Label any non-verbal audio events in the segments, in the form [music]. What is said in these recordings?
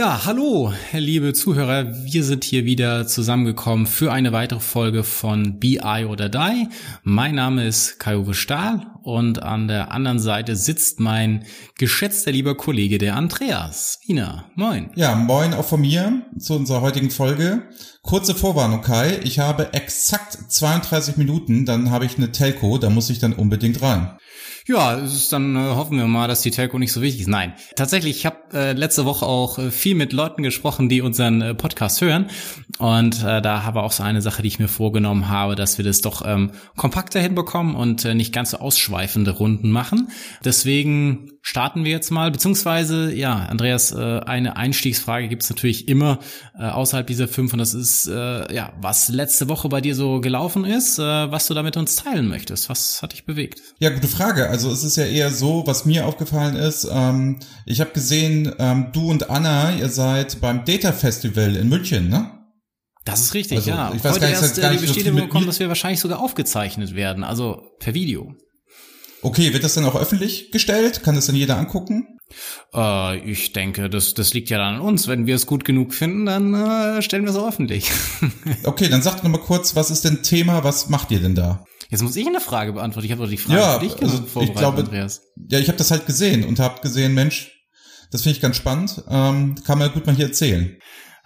Ja, hallo, liebe Zuhörer. Wir sind hier wieder zusammengekommen für eine weitere Folge von BI oder Die. Mein Name ist Kai-Uwe Stahl und an der anderen Seite sitzt mein geschätzter lieber Kollege, der Andreas Wiener. Moin. Ja, moin auch von mir zu unserer heutigen Folge. Kurze Vorwarnung, Kai. Ich habe exakt 32 Minuten, dann habe ich eine Telco, da muss ich dann unbedingt rein. Ja, es ist dann äh, hoffen wir mal, dass die Telco nicht so wichtig ist. Nein, tatsächlich, ich habe äh, letzte Woche auch äh, viel mit Leuten gesprochen, die unseren äh, Podcast hören. Und äh, da habe auch so eine Sache, die ich mir vorgenommen habe, dass wir das doch ähm, kompakter hinbekommen und äh, nicht ganz so ausschweifende Runden machen. Deswegen starten wir jetzt mal, beziehungsweise, ja, Andreas, äh, eine Einstiegsfrage gibt es natürlich immer äh, außerhalb dieser fünf und das ist, äh, ja, was letzte Woche bei dir so gelaufen ist, äh, was du da mit uns teilen möchtest. Was hat dich bewegt? Ja, gute Frage. Also es ist ja eher so, was mir aufgefallen ist, ähm, ich habe gesehen, ähm, du und Anna, ihr seid beim Data Festival in München, ne? Das ist richtig, Also, ja. ich weiß Heute gar nicht, erst gar äh, die nicht viel Bestätigung bekommen, dass wir wahrscheinlich sogar aufgezeichnet werden, also per Video. Okay, wird das dann auch öffentlich gestellt? Kann das dann jeder angucken? Äh, ich denke, das, das liegt ja dann an uns. Wenn wir es gut genug finden, dann äh, stellen wir es öffentlich. [laughs] Okay, dann sagt noch mal kurz, was ist denn Thema, was macht ihr denn da? Jetzt muss ich eine Frage beantworten. Ich habe doch die Frage Ja, für dich also vorbereitet, ich glaube- Andreas. Ja, ich habe das halt gesehen und habe gesehen, Mensch, das finde ich ganz spannend, ähm, kann man gut mal hier erzählen.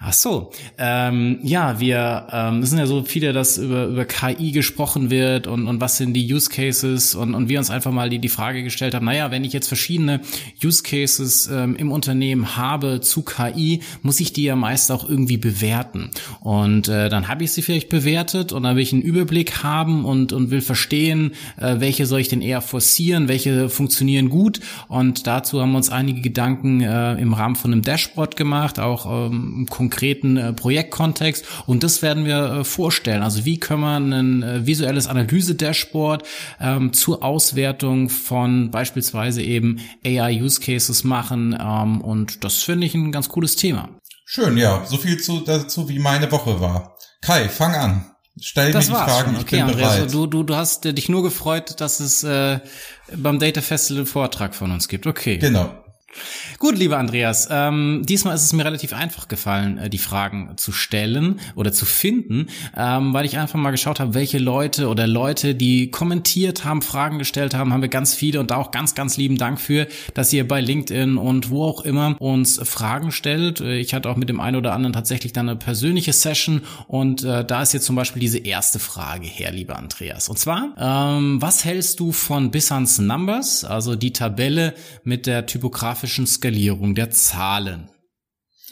Ach so, ähm, ja, wir, ähm, es sind ja so viele, dass über, über KI gesprochen wird und, und was sind die Use Cases und, und wir uns einfach mal die, die Frage gestellt haben, naja, wenn ich jetzt verschiedene Use Cases ähm, im Unternehmen habe zu KI, muss ich die ja meist auch irgendwie bewerten. Und äh, dann habe ich sie vielleicht bewertet und dann will ich einen Überblick haben und, und will verstehen, äh, welche soll ich denn eher forcieren, welche funktionieren gut. Und dazu haben wir uns einige Gedanken äh, im Rahmen von einem Dashboard gemacht, auch ähm, im konkreten äh, Projektkontext. Und das werden wir äh, vorstellen. Also wie können wir ein äh, visuelles Analyse-Dashboard ähm, zur Auswertung von beispielsweise eben AI-Use-Cases machen. Ähm, und das finde ich ein ganz cooles Thema. Schön, ja, so viel zu, dazu, wie meine Woche war. Kai, fang an. Stell Das mir die Fragen, schon. ich Okay, bin Andreas, bereit. du, du, du hast äh, dich nur gefreut, dass es äh, beim Data Festival einen Vortrag von uns gibt. Okay. Genau. Gut, lieber Andreas, ähm, diesmal ist es mir relativ einfach gefallen, äh, die Fragen zu stellen oder zu finden, ähm, weil ich einfach mal geschaut habe, welche Leute oder Leute, die kommentiert haben, Fragen gestellt haben, haben wir ganz viele und da auch ganz, ganz lieben Dank für, dass ihr bei LinkedIn und wo auch immer uns Fragen stellt. Äh, Ich hatte auch mit dem einen oder anderen tatsächlich dann eine persönliche Session und äh, da ist jetzt zum Beispiel diese erste Frage her, lieber Andreas. Und zwar, ähm, was hältst du von Bissans Numbers, also die Tabelle mit der typografischen Skalierung der Zahlen?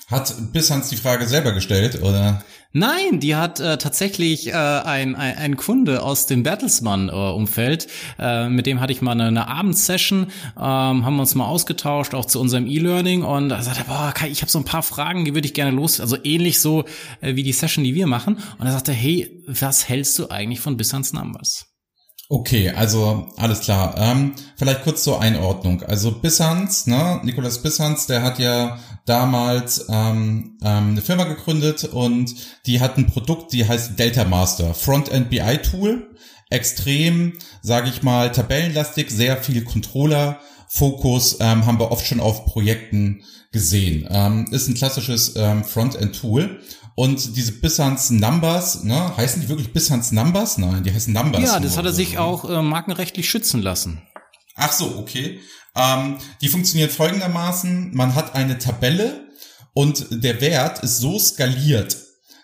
Hat Bissans die Frage selber gestellt, oder? Nein, die hat äh, tatsächlich äh, ein, ein, ein Kunde aus dem Bertelsmann-Umfeld, äh, mit dem hatte ich mal eine, eine Abendsession, ähm, haben uns mal ausgetauscht, auch zu unserem E-Learning und da sagte er, boah, Kai, ich habe so ein paar Fragen, die würde ich gerne los, also ähnlich so äh, wie die Session, die wir machen. Und er sagte, hey, was hältst du eigentlich von Bissans Numbers? Okay, also alles klar. Ähm, vielleicht kurz zur Einordnung. Also Bissans, ne, Nicolas Bissans, der hat ja damals ähm, ähm, eine Firma gegründet und die hat ein Produkt, die heißt Delta Master, Frontend BI Tool, extrem, sage ich mal, tabellenlastig, sehr viel Controller. Fokus ähm, haben wir oft schon auf Projekten gesehen. Ähm, ist ein klassisches ähm, Frontend-Tool. Und diese Bissans Numbers, ne, heißen die wirklich Bissans Numbers? Nein, die heißen Numbers. Ja, das hat er sich so. auch äh, markenrechtlich schützen lassen. Ach so, okay. Ähm, die funktioniert folgendermaßen. Man hat eine Tabelle und der Wert ist so skaliert,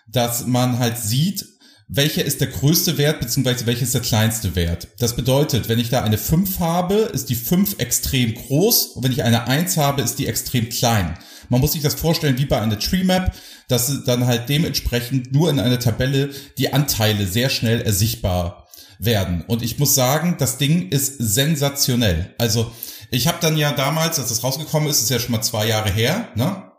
dass man halt sieht, welcher ist der größte Wert, beziehungsweise welcher ist der kleinste Wert. Das bedeutet, wenn ich da eine 5 habe, ist die 5 extrem groß und wenn ich eine 1 habe, ist die extrem klein. Man muss sich das vorstellen wie bei einer Tree Map, dass dann halt dementsprechend nur in einer Tabelle die Anteile sehr schnell ersichtbar werden. Und ich muss sagen, das Ding ist sensationell. Also ich habe dann ja damals, als das rausgekommen ist, ist ja schon mal zwei Jahre her, ne?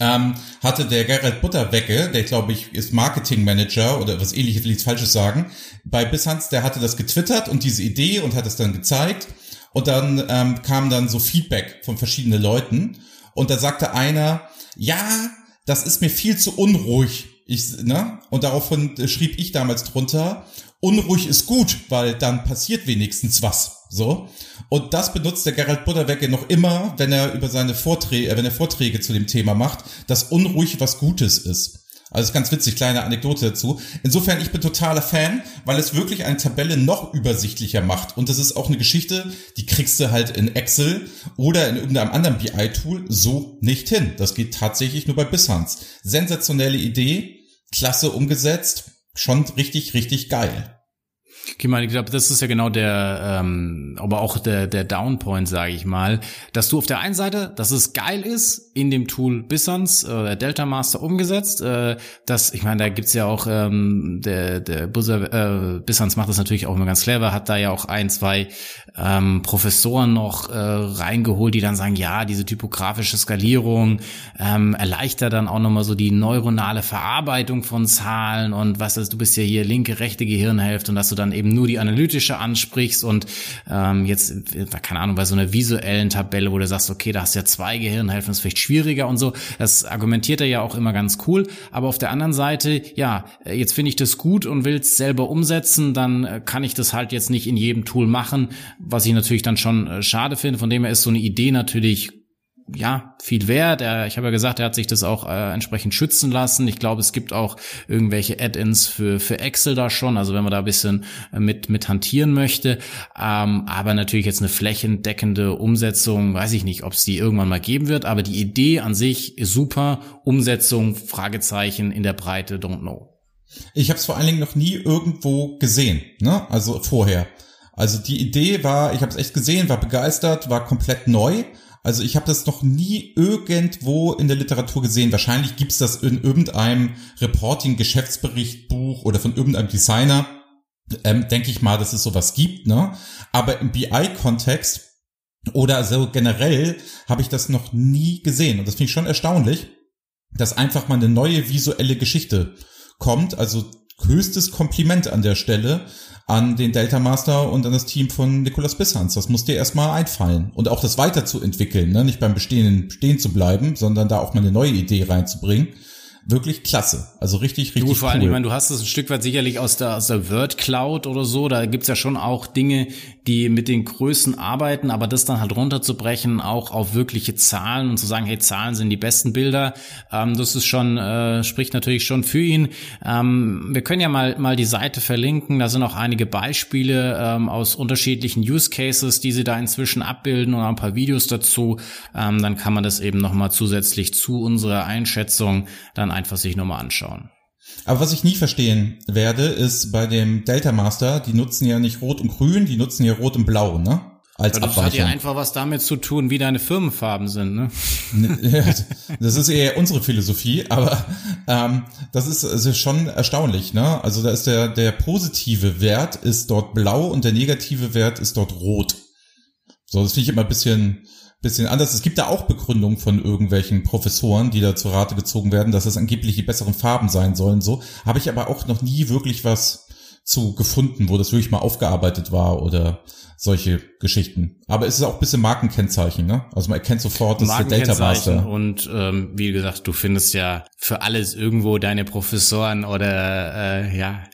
ähm, hatte der Gerald Butterwecke, der glaube ich ist Marketingmanager oder was ähnliches, will ich Falsches sagen, bei Bissans, der hatte das getwittert und diese Idee und hat es dann gezeigt und dann ähm, kam dann so Feedback von verschiedenen Leuten und da sagte einer, ja, das ist mir viel zu unruhig. Ich, ne? Und daraufhin schrieb ich damals drunter, unruhig ist gut, weil dann passiert wenigstens was. So. Und das benutzt der Gerald Butterwecke noch immer, wenn er über seine Vorträge, äh, wenn er Vorträge zu dem Thema macht, dass unruhig was Gutes ist. Also ist ganz witzig, kleine Anekdote dazu. Insofern, ich bin totaler Fan, weil es wirklich eine Tabelle noch übersichtlicher macht. Und das ist auch eine Geschichte, die kriegst du halt in Excel oder in irgendeinem anderen BI-Tool so nicht hin. Das geht tatsächlich nur bei Bissans. Sensationelle Idee, klasse umgesetzt, schon richtig, richtig geil. Ich meine, ich glaube, das ist ja genau der, ähm, aber auch der, der Downpoint, sage ich mal, dass du auf der einen Seite, dass es geil ist, in dem Tool Bissans, äh, Delta Master umgesetzt, äh, dass, ich meine, da gibt's ja auch, ähm, der, der Buzzer, äh, Bissans macht das natürlich auch immer ganz clever, hat da ja auch ein, zwei ähm, Professoren noch äh, reingeholt, die dann sagen, ja, diese typografische Skalierung ähm, erleichtert dann auch nochmal so die neuronale Verarbeitung von Zahlen und was ist, du bist ja hier linke, rechte Gehirnhälfte und dass du dann eben nur die analytische ansprichst und ähm, jetzt, keine Ahnung, bei so einer visuellen Tabelle, wo du sagst, okay, da hast du ja zwei Gehirnhälften, ist vielleicht schwieriger und so. Das argumentiert er ja auch immer ganz cool. Aber auf der anderen Seite, ja, jetzt finde ich das gut und will es selber umsetzen, dann kann ich das halt jetzt nicht in jedem Tool machen, was ich natürlich dann schon äh, schade finde. Von dem her ist so eine Idee natürlich ja, viel wert. Er, ich habe ja gesagt, er hat sich das auch äh, entsprechend schützen lassen. Ich glaube, es gibt auch irgendwelche Add-ins für, für Excel da schon, also wenn man da ein bisschen äh, mit, mit hantieren möchte. Ähm, aber natürlich jetzt eine flächendeckende Umsetzung, weiß ich nicht, ob es die irgendwann mal geben wird, aber die Idee an sich ist super. Umsetzung, Fragezeichen in der Breite, don't know. Ich habe es vor allen Dingen noch nie irgendwo gesehen, ne? Also vorher. Also die Idee war, ich habe es echt gesehen, war begeistert, war komplett neu also ich habe das noch nie irgendwo in der Literatur gesehen. Wahrscheinlich gibt's das in irgendeinem Reporting-Geschäftsberichtbuch oder von irgendeinem Designer. Ähm, Denke ich mal, dass es sowas gibt. Ne? Aber im BI-Kontext oder so generell habe ich das noch nie gesehen. Und das finde ich schon erstaunlich, dass einfach mal eine neue visuelle Geschichte kommt. Also höchstes Kompliment an der Stelle, an den Delta Master und an das Team von Nicolas Bissans. Das muss dir erstmal einfallen. Und auch das weiterzuentwickeln, ne? nicht beim Bestehenden stehen zu bleiben, sondern da auch mal eine neue Idee reinzubringen wirklich klasse. Also richtig, richtig du, vor cool. allem, ich meine, du hast es ein Stück weit sicherlich aus der, aus der Word Cloud oder so. Da gibt's ja schon auch Dinge, die mit den Größen arbeiten, aber das dann halt runterzubrechen, auch auf wirkliche Zahlen und zu sagen, hey, Zahlen sind die besten Bilder, ähm, das ist schon, äh, spricht natürlich schon für ihn. Ähm, wir können ja mal, mal die Seite verlinken. Da sind auch einige Beispiele ähm, aus unterschiedlichen Use Cases, die sie da inzwischen abbilden und ein paar Videos dazu. Ähm, dann kann man das eben nochmal zusätzlich zu unserer Einschätzung dann einfach sich nochmal anschauen. Aber was ich nie verstehen werde, ist bei dem Delta Master, die nutzen ja nicht Rot und Grün, die nutzen ja Rot und Blau, ne? Als ja, das hat ja einfach was damit zu tun, wie deine Firmenfarben sind, ne? [laughs] das ist eher unsere Philosophie, aber ähm, das ist, das ist schon erstaunlich, ne? Also da ist der, der positive Wert ist dort blau und der negative Wert ist dort rot. So, das finde ich immer ein bisschen, bisschen anders. Es gibt da auch Begründungen von irgendwelchen Professoren, die da zur Rate gezogen werden, dass es angeblich die besseren Farben sein sollen. So habe ich aber auch noch nie wirklich was zu gefunden, wo das wirklich mal aufgearbeitet war oder solche Geschichten. Aber es ist auch ein bisschen Markenkennzeichen, ne? Also man erkennt sofort, dass der Delta Master. Und ähm, wie gesagt, du findest ja für alles irgendwo deine Professoren oder äh, ja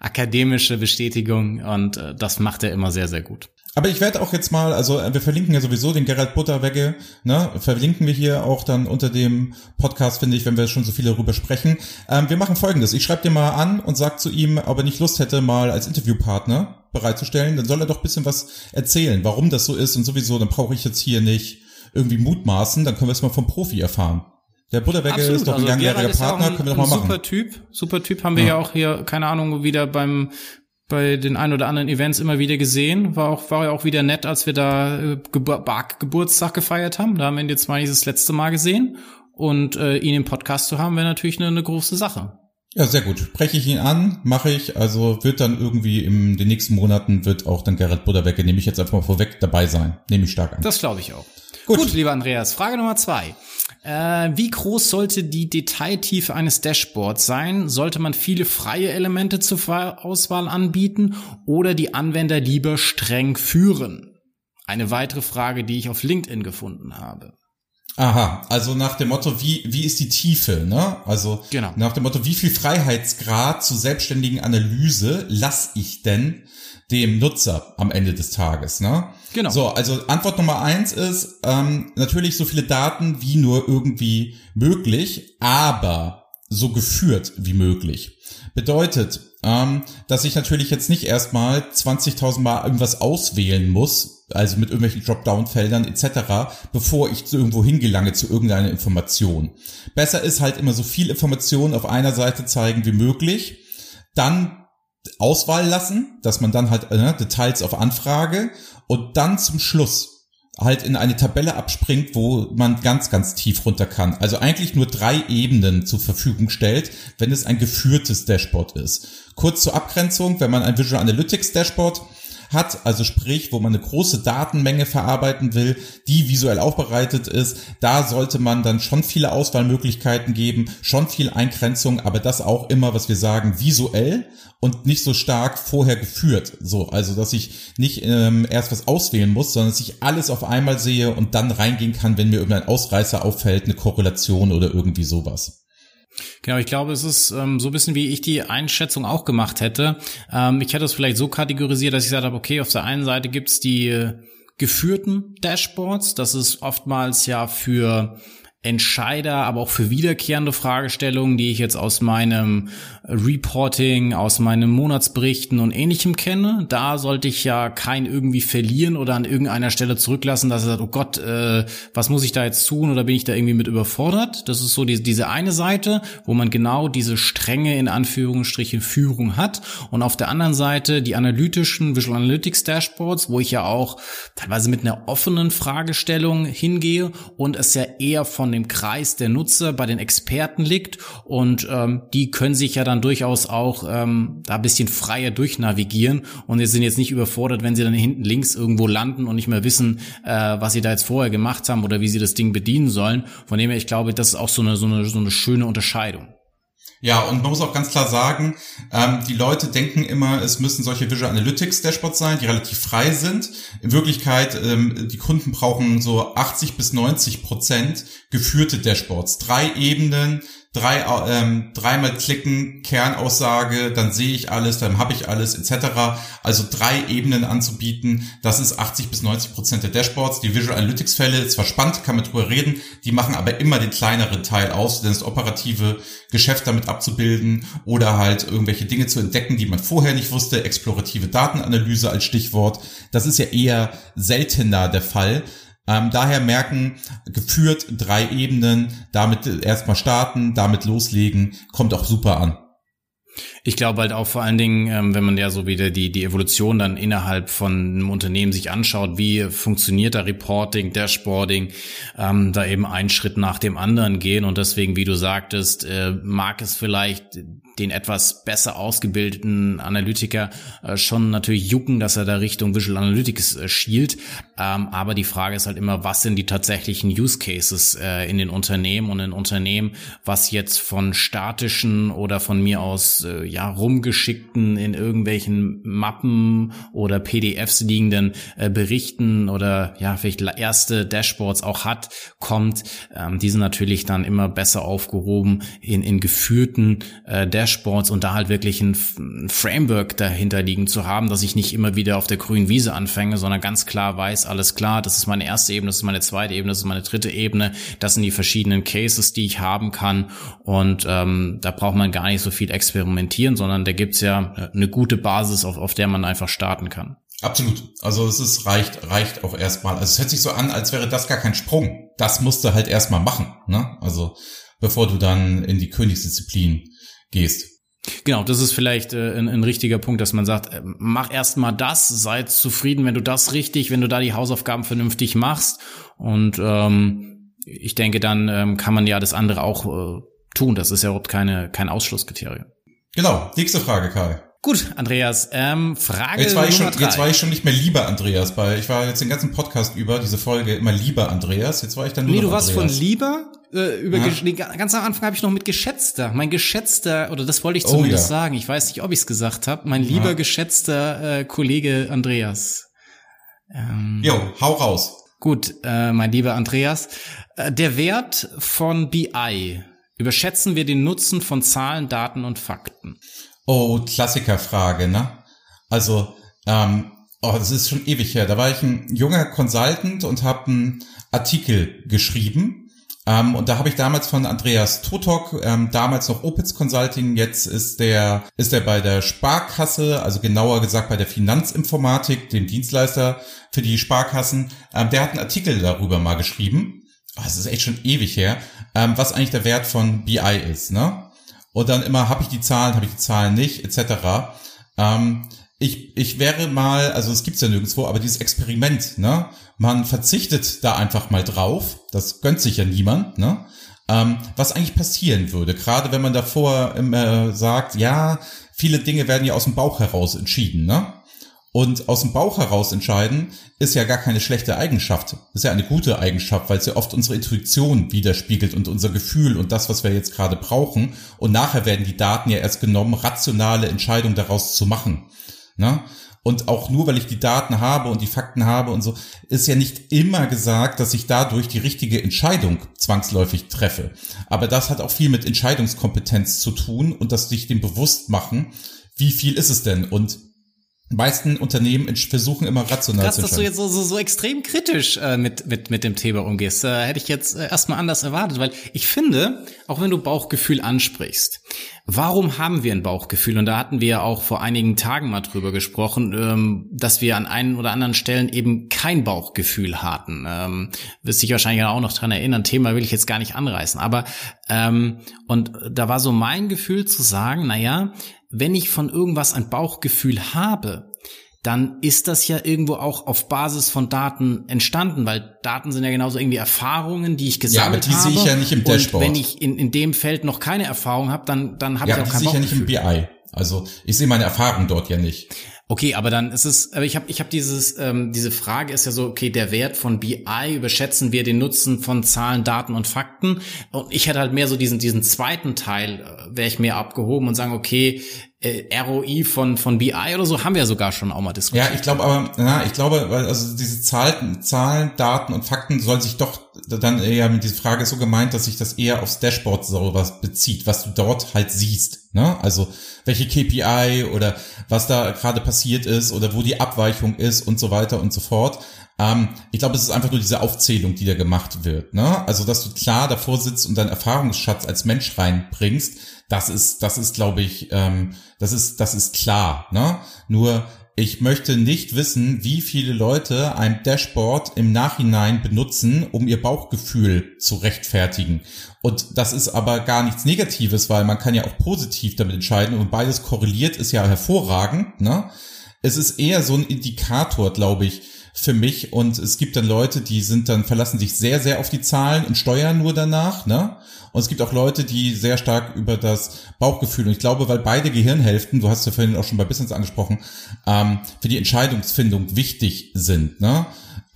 akademische Bestätigung und äh, das macht er immer sehr, sehr gut. Aber ich werde auch jetzt mal, also äh, wir verlinken ja sowieso den Gerald Butterwegge, ne, verlinken wir hier auch dann unter dem Podcast, finde ich, wenn wir schon so viel darüber sprechen. Ähm, wir machen folgendes, ich schreibe dir mal an und sag zu ihm, ob er nicht Lust hätte, mal als Interviewpartner bereitzustellen, dann soll er doch bisschen was erzählen, warum das so ist und sowieso, dann brauche ich jetzt hier nicht irgendwie mutmaßen, dann können wir es mal vom Profi erfahren. Der Butterwegge ist doch ein also langjähriger Partner, können wir doch mal machen. Super Typ, super Typ haben wir ja. ja auch hier, keine Ahnung, wieder beim bei den ein oder anderen Events immer wieder gesehen. War auch, war ja auch wieder nett, als wir da äh, Gebur Geburtstag gefeiert haben. Da haben wir ihn jetzt mal dieses letzte Mal gesehen. Und äh, ihn im Podcast zu haben, wäre natürlich eine, eine große Sache. Ja, sehr gut. Spreche ich ihn an, mache ich. Also wird dann irgendwie in den nächsten Monaten wird auch dann Gerrit Butterwecke, nehme ich jetzt einfach mal vorweg, dabei sein. Nehme ich stark an. Das glaube ich auch. Gut. gut, lieber Andreas. Frage Nummer zwei. Äh, wie groß sollte die Detailtiefe eines Dashboards sein? Sollte man viele freie Elemente zur Auswahl anbieten oder die Anwender lieber streng führen? Eine weitere Frage, die ich auf LinkedIn gefunden habe. Aha, also nach dem Motto, wie, wie ist die Tiefe, ne? Also Genau. nach dem Motto, wie viel Freiheitsgrad zur selbstständigen Analyse lasse ich denn dem Nutzer am Ende des Tages, ne? Genau. So, also Antwort Nummer eins ist ähm, natürlich so viele Daten wie nur irgendwie möglich, aber so geführt wie möglich. Bedeutet, ähm, dass ich natürlich jetzt nicht erstmal 20.000 Mal irgendwas auswählen muss, also mit irgendwelchen Dropdown-Feldern etc., bevor ich zu irgendwo hingelange zu irgendeiner Information. Besser ist halt immer so viel Information auf einer Seite zeigen wie möglich, dann Auswahl lassen, dass man dann halt äh, Details auf Anfrage und dann zum Schluss halt in eine Tabelle abspringt, wo man ganz, ganz tief runter kann. Also eigentlich nur drei Ebenen zur Verfügung stellt, wenn es ein geführtes Dashboard ist. Kurz zur Abgrenzung, wenn man ein Visual Analytics Dashboard hat, also sprich, wo man eine große Datenmenge verarbeiten will, die visuell aufbereitet ist, da sollte man dann schon viele Auswahlmöglichkeiten geben, schon viel Eingrenzung, aber das auch immer, was wir sagen, visuell und nicht so stark vorher geführt. So, also dass ich nicht ähm, erst was auswählen muss, sondern dass ich alles auf einmal sehe und dann reingehen kann, wenn mir irgendein Ausreißer auffällt, eine Korrelation oder irgendwie sowas. Genau, ich glaube, es ist ähm, so ein bisschen, wie ich die Einschätzung auch gemacht hätte. Ähm, ich hätte es vielleicht so kategorisiert, dass ich gesagt habe, okay, auf der einen Seite gibt's die äh, geführten Dashboards. Das ist oftmals ja für Entscheider, aber auch für wiederkehrende Fragestellungen, die ich jetzt aus meinem Reporting, aus meinen Monatsberichten und ähnlichem kenne. Da sollte ich ja kein irgendwie verlieren oder an irgendeiner Stelle zurücklassen, dass er sagt, oh Gott, äh, was muss ich da jetzt tun oder bin ich da irgendwie mit überfordert? Das ist so die, diese eine Seite, wo man genau diese strenge in Anführungsstrichen Führung hat und auf der anderen Seite die analytischen Visual Analytics Dashboards, wo ich ja auch teilweise mit einer offenen Fragestellung hingehe und es ja eher von dem Kreis der Nutzer bei den Experten liegt und ähm, die können sich ja dann durchaus auch ähm, da ein bisschen freier durchnavigieren und sie sind jetzt nicht überfordert, wenn sie dann hinten links irgendwo landen und nicht mehr wissen, äh, was sie da jetzt vorher gemacht haben oder wie sie das Ding bedienen sollen. Von dem her, ich glaube, das ist auch so eine, so eine, so eine schöne Unterscheidung. Ja, und man muss auch ganz klar sagen, ähm, die Leute denken immer, es müssen solche Visual Analytics Dashboards sein, die relativ frei sind. In Wirklichkeit, ähm, die Kunden brauchen so 80 bis 90 Prozent geführte Dashboards. Drei Ebenen, drei, ähm, dreimal klicken, Kernaussage, dann sehe ich alles, dann habe ich alles, etc. Also drei Ebenen anzubieten, das ist 80 bis 90 Prozent der Dashboards. Die Visual Analytics Fälle, zwar spannend, kann man drüber reden, die machen aber immer den kleineren Teil aus, denn das operative Geschäft damit abzubilden oder halt irgendwelche Dinge zu entdecken, die man vorher nicht wusste, explorative Datenanalyse als Stichwort, das ist ja eher seltener der Fall. Ähm, daher merken, geführt drei Ebenen, damit erstmal starten, damit loslegen, kommt auch super an. Ich glaube halt auch vor allen Dingen, ähm, wenn man ja so wieder die, die Evolution dann innerhalb von einem Unternehmen sich anschaut, wie funktioniert da Reporting, Dashboarding, ähm, da eben einen Schritt nach dem anderen gehen und deswegen, wie du sagtest, äh, mag es vielleicht den etwas besser ausgebildeten Analytiker äh, schon natürlich jucken, dass er da Richtung Visual Analytics äh, schielt. Ähm, aber die Frage ist halt immer, was sind die tatsächlichen Use Cases äh, in den Unternehmen und in Unternehmen, was jetzt von statischen oder von mir aus ja rumgeschickten in irgendwelchen Mappen oder PDFs liegenden Berichten oder ja vielleicht erste Dashboards auch hat, kommt, ähm, die sind natürlich dann immer besser aufgehoben in, in geführten Dashboards und da halt wirklich ein, ein Framework dahinter liegen zu haben, dass ich nicht immer wieder auf der grünen Wiese anfange, sondern ganz klar weiß, alles klar, das ist meine erste Ebene, das ist meine zweite Ebene, das ist meine dritte Ebene, das sind die verschiedenen Cases, die ich haben kann und ähm, da braucht man gar nicht so viel experimentieren, sondern da gibt's ja eine gute Basis, auf, auf der man einfach starten kann. Absolut. Also es ist reicht reicht auch erstmal. Also es hört sich so an, als wäre das gar kein Sprung. Das musst du halt erstmal machen, ne? Also bevor du dann in die Königsdisziplin gehst. Genau, das ist vielleicht äh, ein, ein, richtiger Punkt, dass man sagt, äh, mach erst mal das, sei zufrieden, wenn du das richtig, wenn du da die Hausaufgaben vernünftig machst. Und ähm, ich denke, dann ähm, kann man ja das andere auch äh, tun. Das ist ja überhaupt keine, kein Ausschlusskriterium. Genau, nächste Frage, Kai. Gut, Andreas, ähm, Frage jetzt war, ich schon, drei. jetzt war ich schon nicht mehr lieber Andreas, weil ich war jetzt den ganzen Podcast über diese Folge immer lieber Andreas. Jetzt war ich dann nur Nee, du warst Andreas. von lieber äh, über Ja. nee, ga- ganz am Anfang habe ich noch mit geschätzter, mein geschätzter oder das wollte ich Oh, zumindest ja. sagen. Ich weiß nicht, ob ich es gesagt habe. Mein lieber Ja. geschätzter äh, Kollege Andreas. Ähm, Jo, hau raus. Gut, äh, mein lieber Andreas, äh, der Wert von BI, überschätzen wir den Nutzen von Zahlen, Daten und Fakten? Oh, Klassikerfrage, ne? Also, ähm, oh, das ist schon ewig her. Da war ich ein junger Consultant und habe einen Artikel geschrieben ähm, und da habe ich damals von Andreas Totok, ähm, damals noch Opitz Consulting, jetzt ist der, ist er bei der Sparkasse, also genauer gesagt bei der Finanzinformatik, dem Dienstleister für die Sparkassen. Ähm, der hat einen Artikel darüber mal geschrieben. Oh, das ist echt schon ewig her, ähm, was eigentlich der Wert von BI ist, ne? Und dann immer, habe ich die Zahlen, habe ich die Zahlen nicht, etc. Ähm, ich, ich wäre mal, also es gibt's ja nirgendwo, aber dieses Experiment, ne? Man verzichtet da einfach mal drauf, das gönnt sich ja niemand, ne? Ähm, was eigentlich passieren würde, gerade wenn man davor immer sagt, ja, viele Dinge werden ja aus dem Bauch heraus entschieden, ne? Und aus dem Bauch heraus entscheiden ist ja gar keine schlechte Eigenschaft. Ist ja eine gute Eigenschaft, weil es ja oft unsere Intuition widerspiegelt und unser Gefühl und das, was wir jetzt gerade brauchen. Und nachher werden die Daten ja erst genommen, rationale Entscheidungen daraus zu machen. Ne? Und auch nur, weil ich die Daten habe und die Fakten habe und so, ist ja nicht immer gesagt, dass ich dadurch die richtige Entscheidung zwangsläufig treffe. Aber das hat auch viel mit Entscheidungskompetenz zu tun und dass sich dem bewusst machen, wie viel ist es denn? Und meisten Unternehmen versuchen immer rational Krass, zu dass du jetzt so, so, so extrem kritisch äh, mit, mit, mit dem Thema umgehst. Äh, hätte ich jetzt äh, erstmal anders erwartet, weil ich finde, auch wenn du Bauchgefühl ansprichst, warum haben wir ein Bauchgefühl? Und da hatten wir ja auch vor einigen Tagen mal drüber gesprochen, ähm, dass wir an einen oder anderen Stellen eben kein Bauchgefühl hatten. Ähm, wirst dich wahrscheinlich auch noch dran erinnern, Thema will ich jetzt gar nicht anreißen. Aber ähm, und da war so mein Gefühl zu sagen, na ja, wenn ich von irgendwas ein Bauchgefühl habe, dann ist das ja irgendwo auch auf Basis von Daten entstanden, weil Daten sind ja genauso irgendwie Erfahrungen, die ich gesammelt habe. Ja, aber die sehe ich ja nicht im Dashboard. Und wenn ich in, in dem Feld noch keine Erfahrung habe, dann, dann habe ja, ich auch kein Bauchgefühl. Ja, die sehe ich ja nicht im BI. Also ich sehe meine Erfahrung dort ja nicht. Okay, aber dann ist es, aber ich habe ich hab dieses, ähm, diese Frage ist ja so, okay, der Wert von BI, überschätzen wir den Nutzen von Zahlen, Daten und Fakten? Und ich hätte halt mehr so diesen, diesen zweiten Teil, äh, wäre ich mehr abgehoben und sagen, okay, äh, ROI von, von BI oder so haben wir sogar schon auch mal diskutiert. Ja, ich glaube aber, na, ich glaube, also diese Zahlen, Zahlen, Daten und Fakten soll sich doch dann eher mit dieser Frage so gemeint, dass sich das eher aufs Dashboard so was bezieht, was du dort halt siehst, ne? Also, welche KPI oder was da gerade passiert ist oder wo die Abweichung ist und so weiter und so fort. Ähm, ich glaube, es ist einfach nur diese Aufzählung, die da gemacht wird. Ne? Also, dass du klar davor sitzt und deinen Erfahrungsschatz als Mensch reinbringst, das ist, das ist, glaube ich, ähm, das ist, das ist klar. Ne? Nur ich möchte nicht wissen, wie viele Leute ein Dashboard im Nachhinein benutzen, um ihr Bauchgefühl zu rechtfertigen. Und das ist aber gar nichts Negatives, weil man kann ja auch positiv damit entscheiden und beides korreliert ist ja hervorragend. Ne? Es ist eher so ein Indikator, glaube ich, für mich. Und es gibt dann Leute, die sind dann, verlassen sich sehr, sehr auf die Zahlen und steuern nur danach, ne? Und es gibt auch Leute, die sehr stark über das Bauchgefühl, und ich glaube, weil beide Gehirnhälften, du hast ja vorhin auch schon bei Business angesprochen, ähm, für die Entscheidungsfindung wichtig sind, ne?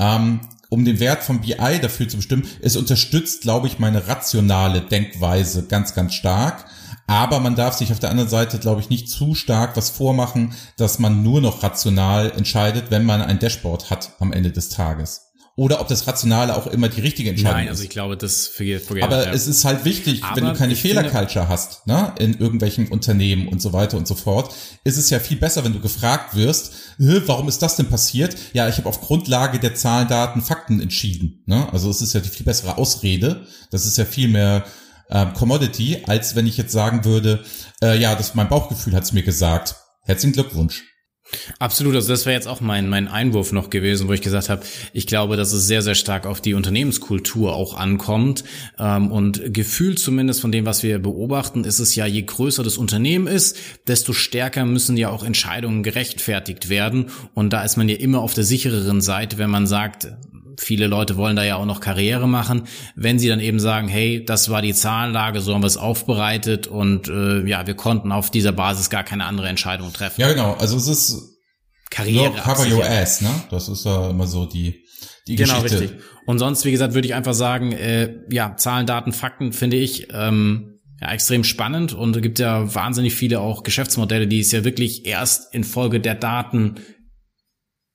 Ähm, um den Wert von BI dafür zu bestimmen, es unterstützt, glaube ich, meine rationale Denkweise ganz, ganz stark. Aber man darf sich auf der anderen Seite, glaube ich, nicht zu stark was vormachen, dass man nur noch rational entscheidet, wenn man ein Dashboard hat am Ende des Tages. Oder ob das Rationale auch immer die richtige Entscheidung Nein, ist. Nein, also ich glaube, das vergeht. vergeht Aber ja. es ist halt wichtig, Aber wenn du keine Fehlerculture hast, ne, in irgendwelchen Unternehmen und so weiter und so fort, ist es ja viel besser, wenn du gefragt wirst, warum ist das denn passiert? Ja, ich habe auf Grundlage der Zahlen, Daten, Fakten entschieden. Ne? Also es ist ja die viel bessere Ausrede. Das ist ja viel mehr äh, Commodity, als wenn ich jetzt sagen würde, äh, ja, das mein Bauchgefühl hat's mir gesagt. Herzlichen Glückwunsch. Absolut, also das wäre jetzt auch mein, mein Einwurf noch gewesen, wo ich gesagt habe, ich glaube, dass es sehr, sehr stark auf die Unternehmenskultur auch ankommt. Ähm, und gefühlt zumindest von dem, was wir beobachten, ist es ja, je größer das Unternehmen ist, desto stärker müssen ja auch Entscheidungen gerechtfertigt werden. Und da ist man ja immer auf der sichereren Seite, wenn man sagt, viele Leute wollen da ja auch noch Karriere machen, wenn sie dann eben sagen, hey, das war die Zahlenlage, so haben wir es aufbereitet und äh, ja, wir konnten auf dieser Basis gar keine andere Entscheidung treffen. Ja, genau. Also es ist Karriere. cover your ass, ne? Das ist ja immer so die die genau, Geschichte. richtig. Und sonst, wie gesagt, würde ich einfach sagen, äh, ja, Zahlen, Daten, Fakten finde ich ähm, ja, extrem spannend und es gibt ja wahnsinnig viele auch Geschäftsmodelle, die es ja wirklich erst infolge der Daten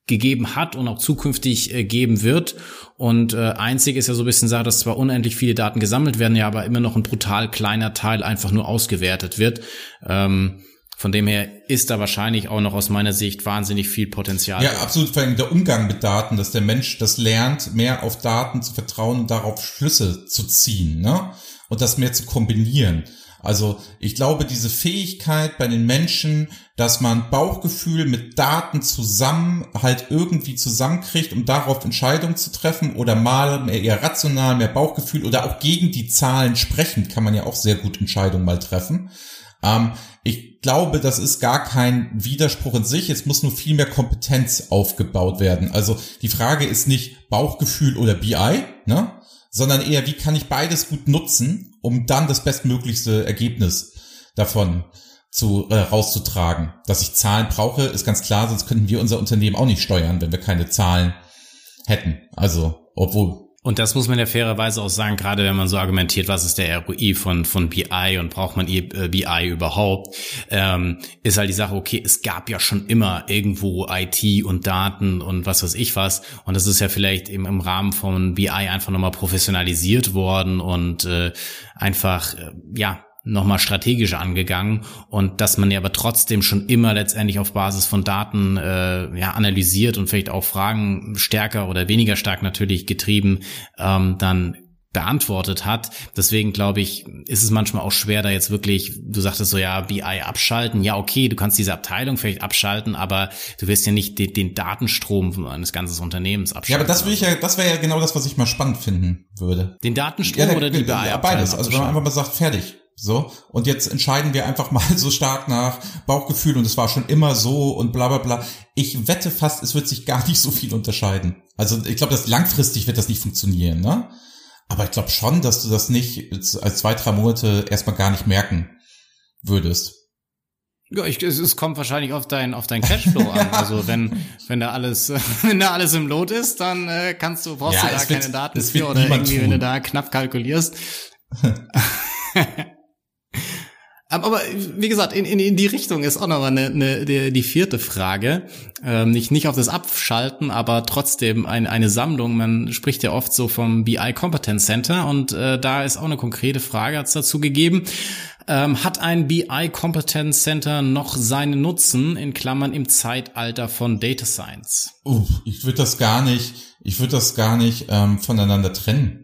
gegeben hat und auch zukünftig äh, geben wird. Und äh, einzig ist ja so ein bisschen Sache, dass zwar unendlich viele Daten gesammelt werden, ja aber immer noch ein brutal kleiner Teil einfach nur ausgewertet wird. Ähm, von dem her ist da wahrscheinlich auch noch aus meiner Sicht wahnsinnig viel Potenzial. Ja, absolut. Vor allem der Umgang mit Daten, dass der Mensch das lernt, mehr auf Daten zu vertrauen und darauf Schlüsse zu ziehen, ne? Und das mehr zu kombinieren. Also ich glaube, diese Fähigkeit bei den Menschen, dass man Bauchgefühl mit Daten zusammen halt irgendwie zusammenkriegt, um darauf Entscheidungen zu treffen oder mal mehr eher rational, mehr Bauchgefühl oder auch gegen die Zahlen sprechend, kann man ja auch sehr gut Entscheidungen mal treffen. Ähm, ich glaube, das ist gar kein Widerspruch in sich. Es muss nur viel mehr Kompetenz aufgebaut werden. Also die Frage ist nicht Bauchgefühl oder BI, ne? sondern eher, wie kann ich beides gut nutzen, um dann das bestmöglichste Ergebnis davon zu äh, rauszutragen. Dass ich Zahlen brauche, ist ganz klar, sonst könnten wir unser Unternehmen auch nicht steuern, wenn wir keine Zahlen hätten. Also, obwohl und das muss man ja fairerweise auch sagen, gerade wenn man so argumentiert, was ist der ROI von, von BI und braucht man BI äh, überhaupt, ähm, ist halt die Sache, okay, es gab ja schon immer irgendwo IT und Daten und was weiß ich was. Und das ist ja vielleicht im, im Rahmen von BI einfach nochmal professionalisiert worden und äh, einfach, äh, ja, nochmal strategisch angegangen und dass man ja aber trotzdem schon immer letztendlich auf Basis von Daten äh, ja analysiert und vielleicht auch Fragen stärker oder weniger stark natürlich getrieben ähm, dann beantwortet hat. Deswegen glaube ich, ist es manchmal auch schwer, da jetzt wirklich, du sagtest so, ja, BI abschalten. Ja, okay, du kannst diese Abteilung vielleicht abschalten, aber du wirst ja nicht den, den Datenstrom eines ganzen Unternehmens abschalten. Ja, aber das will ich ja, das wäre ja genau das, was ich mal spannend finden würde. Den Datenstrom ja, oder die BI? Ja, beides. Also wenn man einfach mal sagt, fertig. So, und jetzt entscheiden wir einfach mal [laughs] so stark nach Bauchgefühl und es war schon immer so und bla bla bla. Ich wette fast, es wird sich gar nicht so viel unterscheiden. Also ich glaube, dass langfristig wird das nicht funktionieren, ne? Aber ich glaube schon, dass du das nicht als zwei, drei Monate erstmal gar nicht merken würdest. Ja, ich, es, es kommt wahrscheinlich auf dein auf dein Cashflow an. [laughs] Also wenn wenn da alles [laughs] wenn da alles im Lot ist, dann äh, kannst du brauchst ja, du da keine wird, Daten für oder irgendwie tun. wenn du da knapp kalkulierst. Aber wie gesagt, in, in, in die Richtung ist auch noch eine, eine, die, die vierte Frage. Ähm, nicht, nicht auf das Abschalten, aber trotzdem ein, eine Sammlung. Man spricht ja oft so vom BI Competence Center und äh, da ist auch eine konkrete Frage dazu gegeben. Ähm, hat ein BI Competence Center noch seinen Nutzen in Klammern im Zeitalter von Data Science? Uh, ich würde das gar nicht, ich würde das gar nicht ähm, voneinander trennen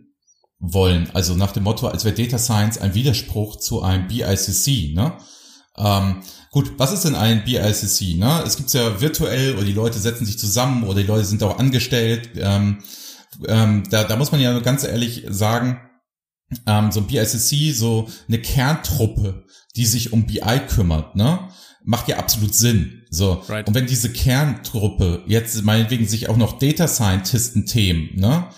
wollen. Also nach dem Motto, als wäre Data Science ein Widerspruch zu einem BICC. Ne? Ähm, gut, was ist denn ein BICC? Ne? Es gibt's ja virtuell oder die Leute setzen sich zusammen oder die Leute sind auch angestellt. Ähm, ähm, da, da muss man ja ganz ehrlich sagen, ähm, so ein BICC, so eine Kerntruppe, die sich um BI kümmert, ne? macht ja absolut Sinn. So. Right. Und wenn diese Kerntruppe jetzt meinetwegen sich auch noch Data Scientisten Themen, ne?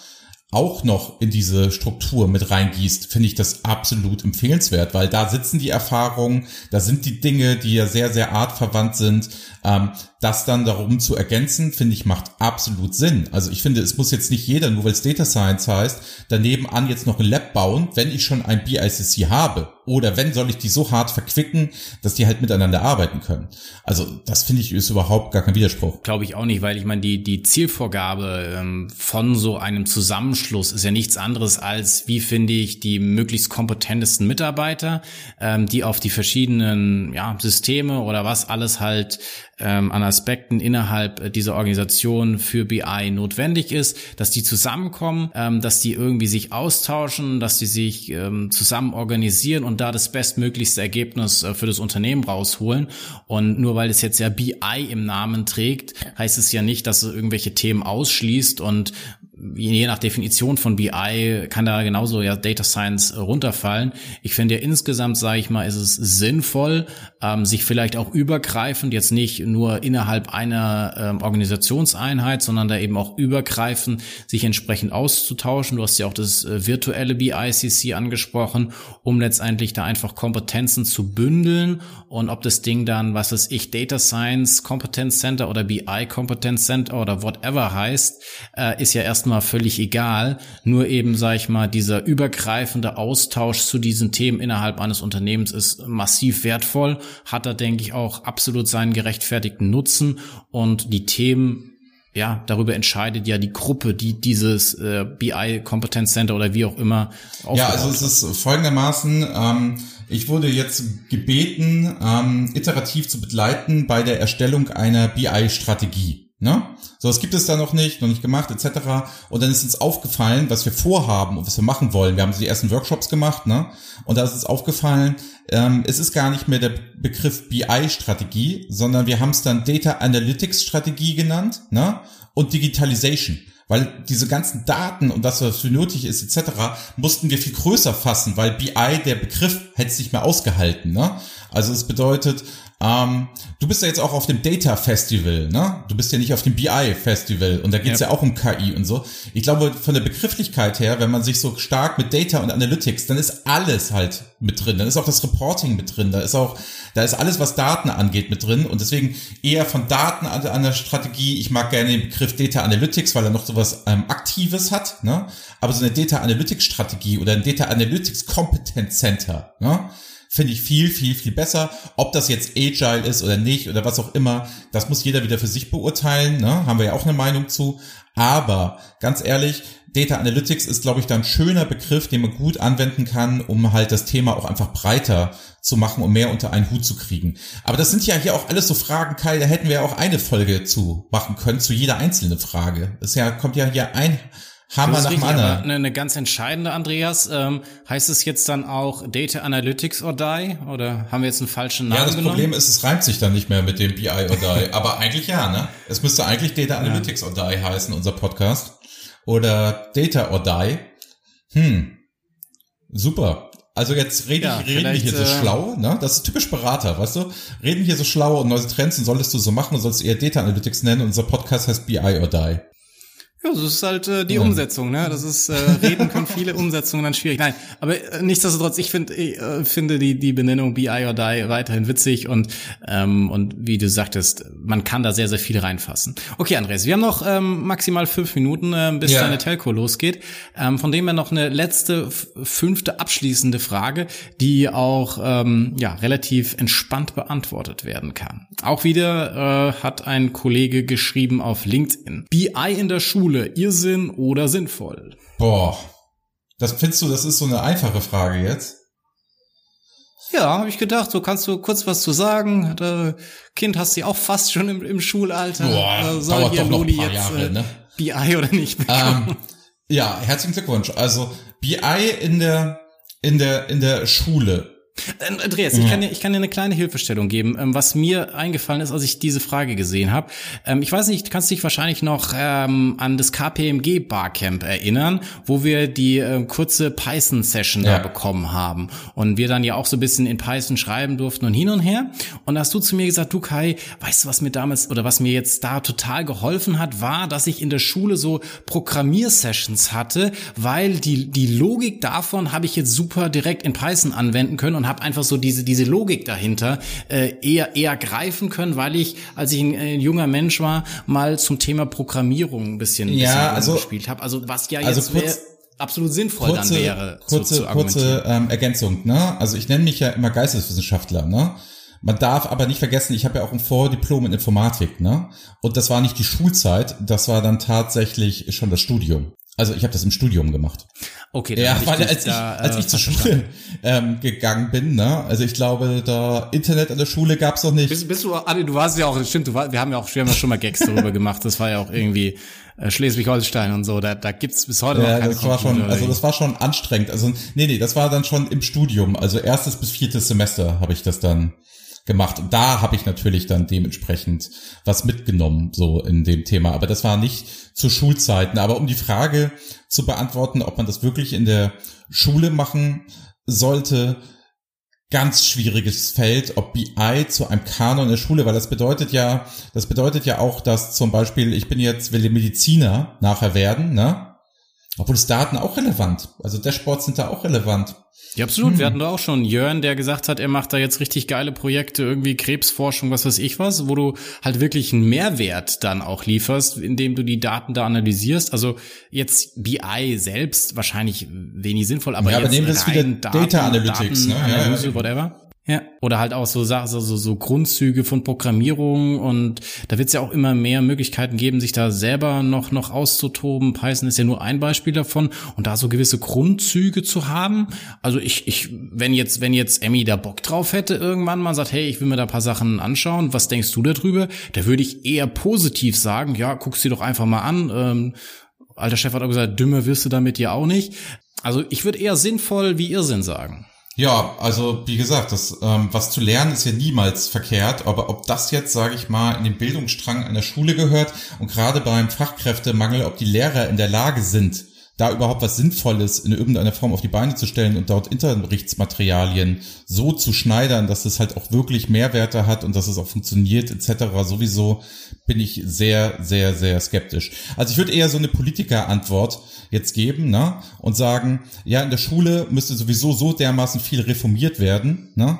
Auch noch in diese Struktur mit reingießt, finde ich das absolut empfehlenswert, weil da sitzen die Erfahrungen, da sind die Dinge, die ja sehr, sehr artverwandt sind. Ähm, das dann darum zu ergänzen, finde ich, macht absolut Sinn. Also ich finde, es muss jetzt nicht jeder, nur weil es Data Science heißt, daneben an jetzt noch ein Lab bauen, wenn ich schon ein BICC habe. Oder wenn soll ich die so hart verquicken, dass die halt miteinander arbeiten können. Also das finde ich ist überhaupt gar kein Widerspruch. Glaube ich auch nicht, weil ich meine, die, die Zielvorgabe ähm, von so einem Zusammenschluss ist ja nichts anderes als, wie finde ich die möglichst kompetentesten Mitarbeiter, ähm, die auf die verschiedenen ja, Systeme oder was alles halt ähm, an Aspekten innerhalb äh, dieser Organisation für BI notwendig ist, dass die zusammenkommen, ähm, dass die irgendwie sich austauschen, dass die sich ähm, zusammen organisieren und da das bestmöglichste Ergebnis äh, für das Unternehmen rausholen. Und nur weil es jetzt ja BI im Namen trägt, heißt es ja nicht, dass es irgendwelche Themen ausschließt und je nach Definition von BI kann da genauso ja Data Science runterfallen. Ich finde ja insgesamt, sage ich mal, ist es sinnvoll, ähm, sich vielleicht auch übergreifend, jetzt nicht nur innerhalb einer ähm, Organisationseinheit, sondern da eben auch übergreifend sich entsprechend auszutauschen. Du hast ja auch das äh, virtuelle BICC angesprochen, um letztendlich da einfach Kompetenzen zu bündeln und ob das Ding dann, was ist ich, Data Science Competence Center oder BI Competence Center oder whatever heißt, äh, ist ja erstmal völlig egal. Nur eben, sage ich mal, dieser übergreifende Austausch zu diesen Themen innerhalb eines Unternehmens ist massiv wertvoll, hat da, denke ich, auch absolut seinen gerechtfertigten Nutzen und die Themen ja, darüber entscheidet ja die Gruppe, die dieses äh, BI Competence Center oder wie auch immer Ja, also es ist folgendermaßen, ähm, ich wurde jetzt gebeten, ähm, iterativ zu begleiten bei der Erstellung einer BI-Strategie. Ne? So, das gibt es da noch nicht, noch nicht gemacht, etc. Und dann ist uns aufgefallen, was wir vorhaben und was wir machen wollen. Wir haben so die ersten Workshops gemacht, ne? Und da ist uns aufgefallen, ähm, es ist gar nicht mehr der Begriff BI-Strategie, sondern wir haben es dann Data Analytics-Strategie genannt, ne? Und Digitalization. Weil diese ganzen Daten und was für nötig ist, etc., mussten wir viel größer fassen, weil BI, der Begriff, hätte es nicht mehr ausgehalten. Ne? Also es bedeutet, ähm, du bist ja jetzt auch auf dem Data Festival, ne? Du bist ja nicht auf dem BI Festival und da geht's ja. ja auch um KI und so. Ich glaube, von der Begrifflichkeit her, wenn man sich so stark mit Data und Analytics, dann ist alles halt mit drin. Dann ist auch das Reporting mit drin. Da ist auch, da ist alles, was Daten angeht, mit drin. Und deswegen eher von Daten an, an der Strategie. Ich mag gerne den Begriff Data Analytics, weil er noch sowas ähm, Aktives hat, ne? Aber so eine Data Analytics Strategie oder ein Data Analytics Competence Center, ne? Finde ich viel, viel, viel besser. Ob das jetzt Agile ist oder nicht oder was auch immer, das muss jeder wieder für sich beurteilen. Ne? Haben wir ja auch eine Meinung zu. Aber ganz ehrlich, Data Analytics ist, glaube ich, da ein schöner Begriff, den man gut anwenden kann, um halt das Thema auch einfach breiter zu machen, um mehr unter einen Hut zu kriegen. Aber das sind ja hier auch alles so Fragen, Kai, da hätten wir ja auch eine Folge zu machen können, zu jeder einzelnen Frage. Das ja, kommt ja hier ein Hammer nach dem anderen. Eine, eine ganz entscheidende, Andreas. Ähm, heißt es jetzt dann auch Data Analytics or Die? Oder haben wir jetzt einen falschen Namen Ja, das genommen? Problem ist, es reimt sich dann nicht mehr mit dem BI or Die. [laughs] Aber eigentlich ja, ne? Es müsste eigentlich Data Analytics ja. or Die heißen, unser Podcast. Oder Data or Die. Hm. Super. Also jetzt rede ja, ich, reden wir hier so äh, schlau, ne? Das ist typisch Berater, weißt du? Reden hier so schlau und neue Trends und solltest du so machen und sollst eher Data Analytics nennen. Unser Podcast heißt BI or Die. Ja, das ist halt äh, die ja. Umsetzung, ne? Das ist äh, reden können viele Umsetzungen dann schwierig. Nein, aber äh, nichtsdestotrotz, ich finde äh, finde die die Benennung BI or Die weiterhin witzig und ähm, und wie du sagtest, man kann da sehr sehr viel reinfassen. Okay, Andreas, wir haben noch ähm, maximal fünf Minuten, äh, bis ja. deine Telco losgeht. Ähm, von dem her noch eine letzte fünfte abschließende Frage, die auch ähm, ja relativ entspannt beantwortet werden kann. Auch wieder äh, hat ein Kollege geschrieben auf LinkedIn: BI in der Schule Schule Irrsinn oder sinnvoll? Boah, das findest du, das ist so eine einfache Frage jetzt? Ja, habe ich gedacht, so kannst du kurz was zu sagen. Das kind hast du auch fast schon im, im Schulalter. Boah, äh, soll hier Loli jetzt Jahre, äh, ne? BI oder nicht bekommen? Ähm, ja, herzlichen Glückwunsch. Also BI in der in der in der Schule ähm, Andreas, ich, kann dir, ich kann dir eine kleine Hilfestellung geben, ähm, was mir eingefallen ist, als ich diese Frage gesehen habe. Ähm, ich weiß nicht, kannst dich wahrscheinlich noch an das KPMG Barcamp erinnern, wo wir die äh, kurze Python-Session ja. da bekommen haben und wir dann ja auch so ein bisschen in Python schreiben durften und hin und her. Und da hast du zu mir gesagt, du Kai, weißt du, was mir damals oder was mir jetzt da total geholfen hat, war, dass ich in der Schule so Programmiersessions hatte, weil die, die Logik davon habe ich jetzt super direkt in Python anwenden können und habe einfach so diese diese Logik dahinter äh, eher eher greifen können, weil ich als ich ein, ein junger Mensch war mal zum Thema Programmierung ein bisschen, ein ja, bisschen also, gespielt habe. Also was ja also jetzt kurz, absolut sinnvoll kurze, dann wäre. Kurze zu, zu kurze ähm, Ergänzung. Ne? Also ich nenne mich ja immer Geisteswissenschaftler. Ne? Man darf aber nicht vergessen, ich habe ja auch ein Vordiplom in Informatik, ne? Und das war nicht die Schulzeit, das war dann tatsächlich schon das Studium. Also ich habe das im Studium gemacht. Okay, dann ja, weil als ich, da, als ich äh, zur [laughs] Schule ähm, gegangen bin, ne, also ich glaube, da Internet an der Schule gab's noch nicht. Bist, bist du, Adi, du warst ja auch, stimmt, du war, wir haben ja auch, wir haben ja schon mal Gags darüber [laughs] gemacht. Das war ja auch irgendwie äh, Schleswig-Holstein und so. Da, da gibt's bis heute ja, noch keine das war schon, Also das war schon anstrengend. Also nee, nee, das war dann schon im Studium. Also erstes bis viertes Semester habe ich das dann gemacht. Und da habe ich natürlich dann dementsprechend was mitgenommen, so in dem Thema. Aber das war nicht zu Schulzeiten. Aber um die Frage zu beantworten, ob man das wirklich in der Schule machen sollte, ganz schwieriges Feld, ob BI zu einem Kanon in der Schule, weil das bedeutet ja, das bedeutet ja auch, dass zum Beispiel, ich bin jetzt, will Mediziner nachher werden, ne? Obwohl es Daten auch relevant. Also Dashboards sind da auch relevant. Ja, absolut. Hm. Wir hatten da auch schon Jörn, der gesagt hat, er macht da jetzt richtig geile Projekte, irgendwie Krebsforschung, was weiß ich was, wo du halt wirklich einen Mehrwert dann auch lieferst, indem du die Daten da analysierst. Also jetzt BI selbst wahrscheinlich wenig sinnvoll, aber ja, jetzt aber nehmen wir es wieder Daten, Data Analytics, Daten, ne? Analyse, ja, ja. whatever. Ja, oder halt auch so Sachen, so, so, Grundzüge von Programmierung und da wird es ja auch immer mehr Möglichkeiten geben, sich da selber noch, noch auszutoben. Python ist ja nur ein Beispiel davon und da so gewisse Grundzüge zu haben. Also ich, ich, wenn jetzt, wenn jetzt Emmy da Bock drauf hätte, irgendwann mal sagt, hey, ich will mir da paar Sachen anschauen, was denkst du darüber? Da würde ich eher positiv sagen, ja, guck's dir doch einfach mal an. Ähm, alter Chef hat auch gesagt, dümmer wirst du damit ja auch nicht. Also ich würde eher sinnvoll wie Irrsinn sagen. Ja, also wie gesagt, das ähm, was zu lernen ist ja niemals verkehrt, aber ob das jetzt, sage ich mal, in den Bildungsstrang einer Schule gehört und gerade beim Fachkräftemangel, ob die Lehrer in der Lage sind, da überhaupt was Sinnvolles in irgendeiner Form auf die Beine zu stellen und dort Unterrichtsmaterialien so zu schneidern, dass es halt auch wirklich Mehrwerte hat und dass es auch funktioniert etc. Sowieso bin ich sehr, sehr, sehr skeptisch. Also ich würde eher so eine Politikerantwort jetzt geben ne? und sagen, ja, in der Schule müsste sowieso so dermaßen viel reformiert werden, ne?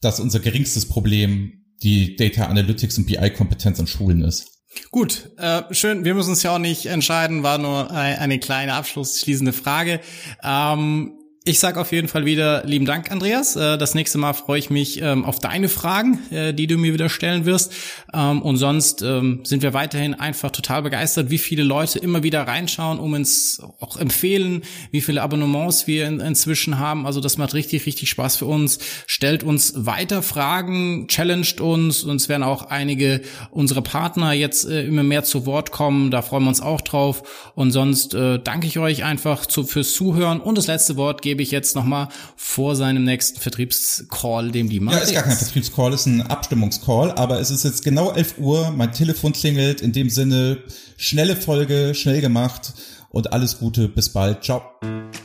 dass unser geringstes Problem die Data Analytics und BI-Kompetenz an Schulen ist. Gut, äh, schön. Wir müssen uns ja auch nicht entscheiden, war nur eine kleine abschlussschließende Frage. Ähm, ich sag auf jeden Fall wieder lieben Dank, Andreas. Äh, das nächste Mal freue ich mich ähm, auf deine Fragen, äh, die du mir wieder stellen wirst. Ähm, und sonst ähm, sind wir weiterhin einfach total begeistert, wie viele Leute immer wieder reinschauen, um uns auch empfehlen, wie viele Abonnements wir inzwischen haben. Also das macht richtig, richtig Spaß für uns. Stellt uns weiter Fragen, challenged uns. Und es werden auch einige unserer Partner jetzt äh, immer mehr zu Wort kommen. Da freuen wir uns auch drauf. Und sonst danke ich euch einfach fürs Zuhören. Und das letzte Wort geht gebe ich jetzt nochmal vor seinem nächsten Vertriebscall, dem die Marke. Ja, ist gar kein Vertriebscall, ist ein Abstimmungscall, aber es ist jetzt genau 11 Uhr, mein Telefon klingelt, in dem Sinne, schnelle Folge, schnell gemacht und alles Gute, bis bald, ciao.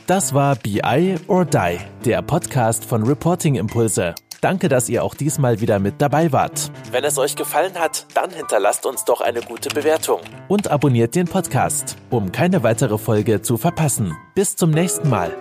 Das war BI or Die, der Podcast von Reporting Impulse. Danke, dass ihr auch diesmal wieder mit dabei wart. Wenn es euch gefallen hat, dann hinterlasst uns doch eine gute Bewertung und abonniert den Podcast, um keine weitere Folge zu verpassen. Bis zum nächsten Mal.